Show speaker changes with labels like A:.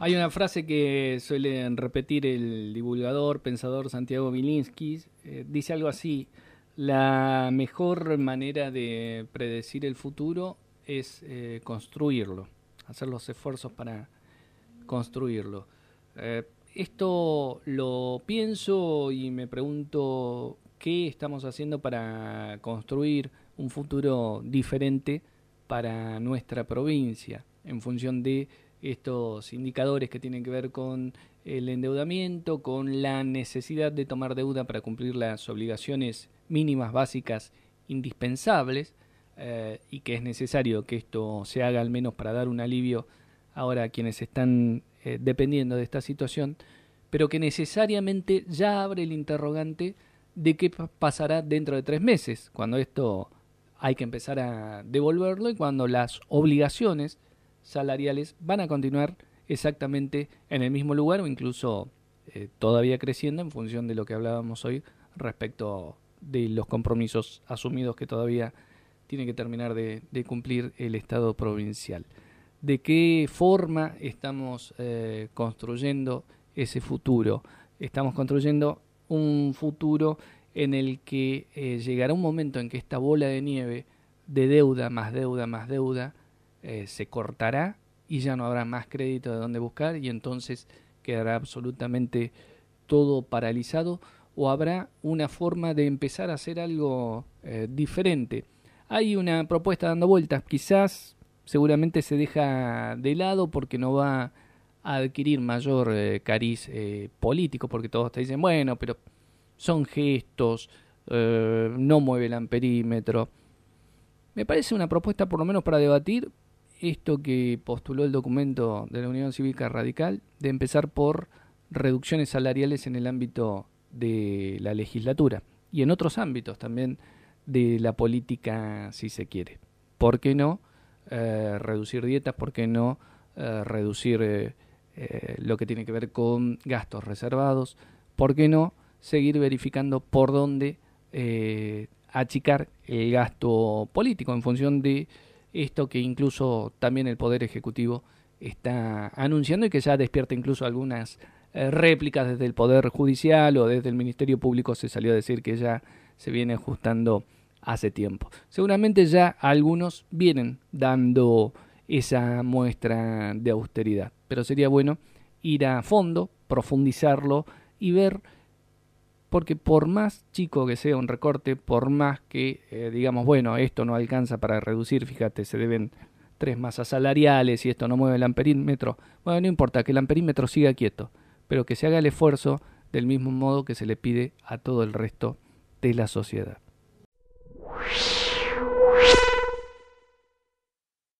A: Hay una frase que suele repetir el divulgador, pensador Santiago Bilinsky, eh, dice algo así, la mejor manera de predecir el futuro es eh, construirlo, hacer los esfuerzos para construirlo. Eh, esto lo pienso y me pregunto qué estamos haciendo para construir un futuro diferente para nuestra provincia en función de estos indicadores que tienen que ver con el endeudamiento, con la necesidad de tomar deuda para cumplir las obligaciones mínimas básicas indispensables eh, y que es necesario que esto se haga al menos para dar un alivio ahora a quienes están eh, dependiendo de esta situación, pero que necesariamente ya abre el interrogante de qué pasará dentro de tres meses, cuando esto hay que empezar a devolverlo y cuando las obligaciones salariales van a continuar exactamente en el mismo lugar o incluso eh, todavía creciendo en función de lo que hablábamos hoy respecto de los compromisos asumidos que todavía tiene que terminar de, cumplir el Estado provincial. ¿De qué forma estamos eh, construyendo ese futuro? Estamos construyendo un futuro en el que eh, llegará un momento en que esta bola de nieve de deuda más deuda más deuda eh, se cortará y ya no habrá más crédito de dónde buscar y entonces quedará absolutamente todo paralizado o habrá una forma de empezar a hacer algo eh, diferente. Hay una propuesta dando vueltas, quizás seguramente se deja de lado porque no va a adquirir mayor eh, cariz político, porque todos te dicen, bueno, pero son gestos, no mueve el amperímetro. Me parece una propuesta por lo menos para debatir, esto que postuló el documento de la Unión Cívica Radical, de empezar por reducciones salariales en el ámbito de la legislatura y en otros ámbitos también de la política, si se quiere. ¿Por qué no eh, reducir dietas? ¿Por qué no eh, reducir eh, lo que tiene que ver con gastos reservados? ¿Por qué no seguir verificando por dónde achicar el gasto político en función de esto que incluso también el Poder Ejecutivo está anunciando y que ya despierta incluso algunas eh, réplicas desde el Poder Judicial o desde el Ministerio Público se salió a decir que ya se viene ajustando hace tiempo. Seguramente ya algunos vienen dando esa muestra de austeridad, pero sería bueno ir a fondo, profundizarlo y ver porque por más chico que sea un recorte, por más que eh, digamos, bueno, esto no alcanza para reducir, fíjate, se deben tres masas salariales y esto no mueve el amperímetro, bueno, no importa, que el amperímetro siga quieto, pero que se haga el esfuerzo del mismo modo que se le pide a todo el resto de la sociedad.